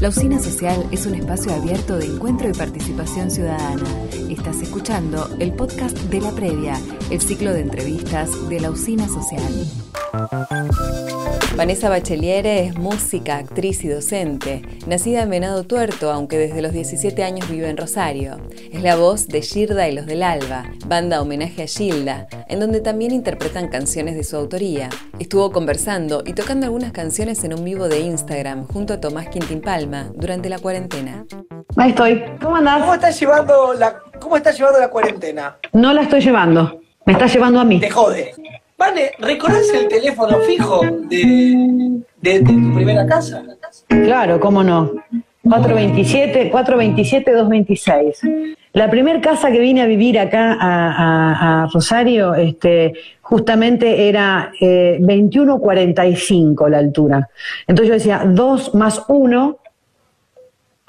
La Usina Social es un espacio abierto de encuentro y participación ciudadana. Estás escuchando el podcast de La Previa, el ciclo de entrevistas de la Usina Social. Vanessa Bacheliere es música, actriz y docente. Nacida en Venado Tuerto, aunque desde los 17 años vive en Rosario. Es la voz de Girda y los del Alba, banda homenaje a Gilda, en donde también interpretan canciones de su autoría. Estuvo conversando y tocando algunas canciones en un vivo de Instagram junto a Tomás Quintín Palma durante la cuarentena. Ahí estoy. ¿Cómo andás? ¿Cómo estás llevando la, cómo estás llevando la cuarentena? No la estoy llevando. Me está llevando a mí. Te jode. Vale, ¿recordás el teléfono fijo de, de, de tu primera casa? Claro, cómo no. 427, 427, 226. La primera casa que vine a vivir acá a, a- a Rosario, este, justamente era eh, 2145 la altura. Entonces yo decía 2 más 1,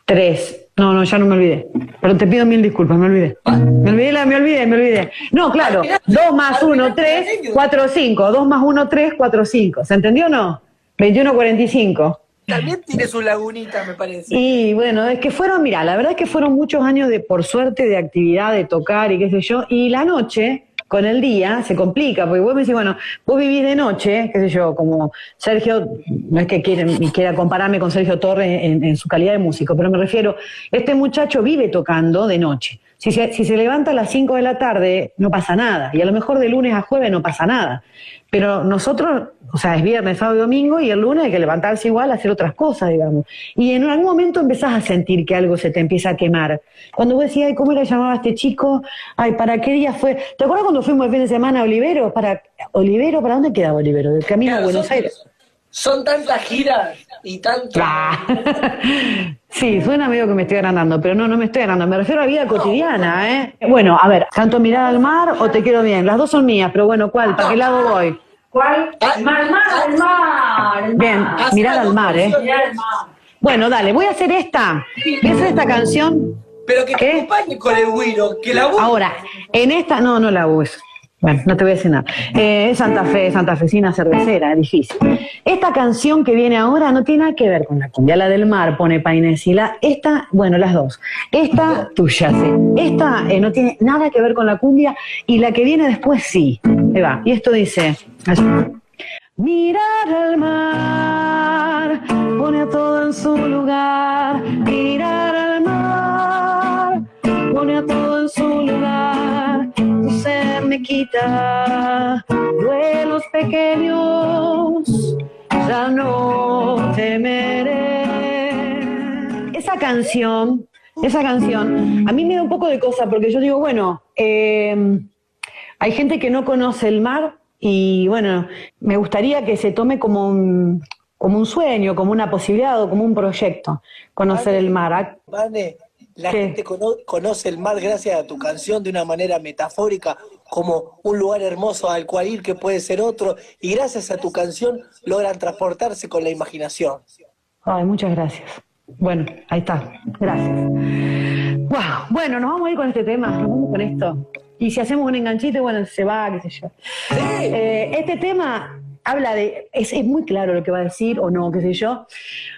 3. No, no, ya no me olvidé. Pero te pido mil disculpas, me olvidé. Me olvidé, la- me olvidé, me olvidé. No, claro, 2 más 1, 3, 4, 5. 2 más 1, 3, 4, 5. ¿Se entendió o no? 2145. También tiene su lagunita, me parece. Y bueno, es que fueron, mira, la verdad es que fueron muchos años de, por suerte, de actividad, de tocar y qué sé yo, y la noche con el día se complica, porque vos me decís, bueno, vos vivís de noche, qué sé yo, como Sergio, no es que quieren, ni quiera compararme con Sergio Torres en, su calidad de músico, pero me refiero, este muchacho vive tocando de noche. Si se, si se levanta a las 5 de la tarde, no pasa nada, y a lo mejor de lunes a jueves no pasa nada. Pero nosotros, o sea, es viernes, sábado y domingo, y el lunes hay que levantarse igual, hacer otras cosas, digamos. Y en algún momento empezás a sentir que algo se te empieza a quemar. Cuando vos decías, ay, ¿cómo le llamaba a este chico? Ay, ¿para qué día fue? ¿Te acuerdas cuando fuimos el fin de semana a Olivero? ¿Para Olivero? ¿Para dónde quedaba Olivero? ¿Del camino a Buenos son- Aires? Son tantas giras y tanto. Ah. Sí, suena medio que me estoy agrandando, pero no, no me estoy agrandando. Me refiero a vida cotidiana, ¿eh? Bueno, a ver, ¿canto mirar al mar o te quiero bien? Las dos son mías, pero bueno, ¿cuál? ¿Para qué lado voy? ¿Cuál? Ah, Mar, mar, al mar. Bien, mar. Haz mirar al mar, ¿eh? Mirar al mar. Bueno, dale, voy a hacer esta. Voy a hacer esta canción. Pero que te acompañe con el güiro, que la voz. Ahora, en esta, no, no la uso. Bueno, no te voy a decir nada. Eh, Santa Fe, santafesina cervecera, es difícil. Esta canción que viene ahora no tiene nada que ver con la cumbia, la del mar, pone Painecila. Esta, bueno, las dos. Esta, tuya, sí. Esta eh, no tiene nada que ver con la cumbia y la que viene después sí. Ahí va. Y esto dice así. Mirar al mar, pone a todo en su lugar. Mirar al mar, pone a todo en su lugar. No se me quita duelos pequeños, ya no temeré. Esa canción, esa canción, a mí me da un poco de cosa porque yo digo, bueno, eh, hay gente que no conoce el mar y bueno, me gustaría que se tome como un, como un sueño, como una posibilidad o como un proyecto, conocer el mar. Vane, la ¿Qué? gente cono- conoce el mar gracias a tu canción de una manera metafórica, como un lugar hermoso al cual ir que puede ser otro, y gracias a tu canción logran transportarse con la imaginación. Ay, muchas gracias. Bueno, ahí está. Gracias. Wow. Bueno, nos vamos a ir con este tema, nos vamos con esto. Y si hacemos un enganchito, bueno, se va, qué sé yo. Eh, este tema habla de, es, es muy claro lo que va a decir o no, qué sé yo.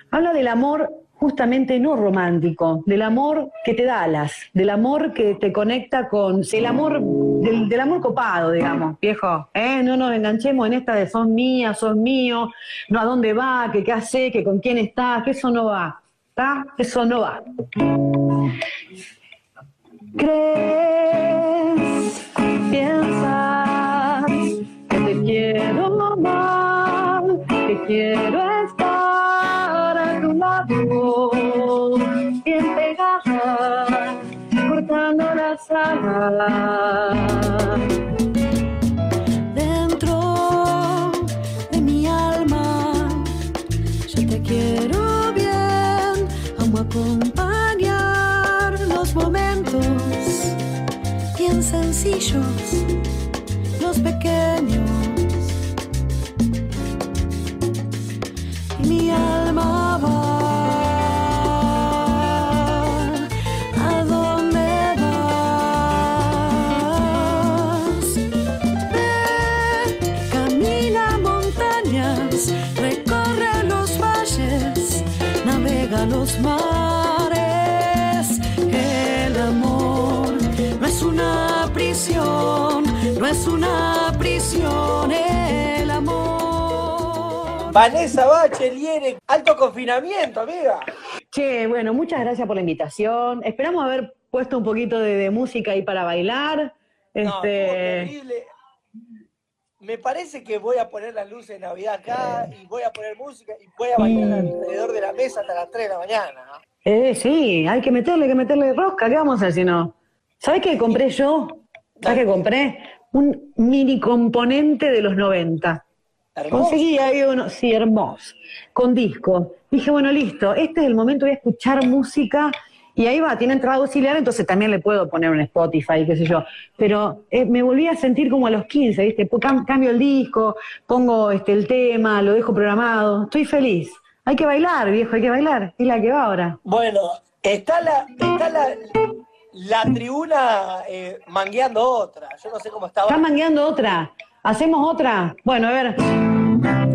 Habla del amor justamente no romántico, del amor que te da alas, del amor que te conecta con, el amor, del, amor copado, digamos, viejo. ¿eh? No nos enganchemos en esta de sos mía, sos mío, no a dónde va, que qué hace, que con quién está, que eso no va. ¿Está? Eso no va. ¿Crees, piensas que te quiero amar, que quiero alas? Recorre los valles a los mares. El amor no es una prisión, no es una prisión. El amor. Vanessa Bachelier, alto confinamiento, amiga. Che, bueno, muchas gracias por la invitación. Esperamos haber puesto un poquito de, de música ahí para bailar. No, Este, terrible. Me parece que voy a poner la luz de Navidad acá y voy a poner música y voy a bailar alrededor de la mesa hasta las 3 de la mañana. ¿no? eh, sí, hay que meterle, hay que meterle rosca. ¿Qué vamos a hacer si no? ¿Sabes qué compré yo? ¿Sabes qué compré? Un mini componente de los 90. Hermoso. Conseguí ahí uno, sí, hermoso, con disco. Dije, bueno, listo, este es el momento, voy a escuchar música. Y ahí va, tiene entrada auxiliar, entonces también le puedo poner un Spotify, qué sé yo. Pero eh, me volví a sentir como a los 15, ¿viste? Cam- cambio el disco, pongo este, el tema, lo dejo programado. Estoy feliz. Hay que bailar, viejo, hay que bailar. Es la que va ahora. Bueno, está la, está la, la tribuna eh, mangueando otra. Yo no sé cómo estaba. ¿Están mangueando otra? ¿Hacemos otra? Bueno, a ver.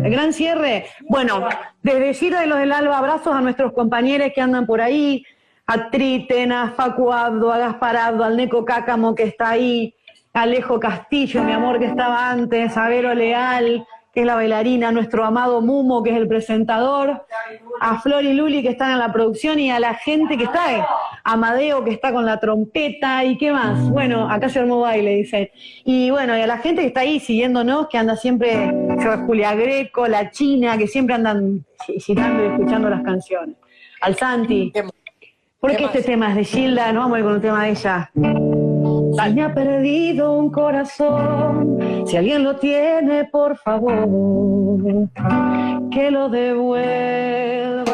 El gran cierre. Bueno, desde Gira de los del Alba, abrazos a nuestros compañeros que andan por ahí, a Triten, a Facu Abdo, a Gasparado, al Neco Cácamo que está ahí, a Alejo Castillo, mi amor que estaba antes, a Vero Leal, que es la bailarina, a nuestro amado Mumo, que es el presentador, a Flor y Luli que están en la producción y a la gente que está, eh, a Amadeo que está con la trompeta y qué más. Bueno, acá se armó baile, dice. Y bueno, y a la gente que está ahí siguiéndonos, que anda siempre, Julia Greco, la China, que siempre andan citando y escuchando las canciones. Al Santi. ¿Qué- Porque ¿Qué este tema es de Gilda, no vamos a ir con un tema de ella. Si me ha perdido un corazón, si alguien lo tiene, por favor, que lo devuelva.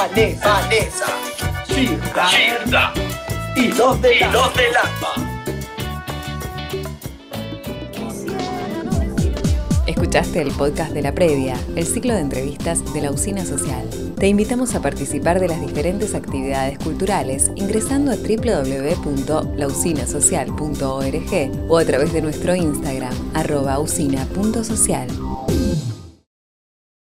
Vanessa, Vanessa, Gilda, y los de la, los del alma. Escuchaste el podcast de la previa, el ciclo de entrevistas de la Usina Social. Te invitamos a participar de las diferentes actividades culturales ingresando a www.lausinasocial.org o a través de nuestro Instagram, arroba usina.social.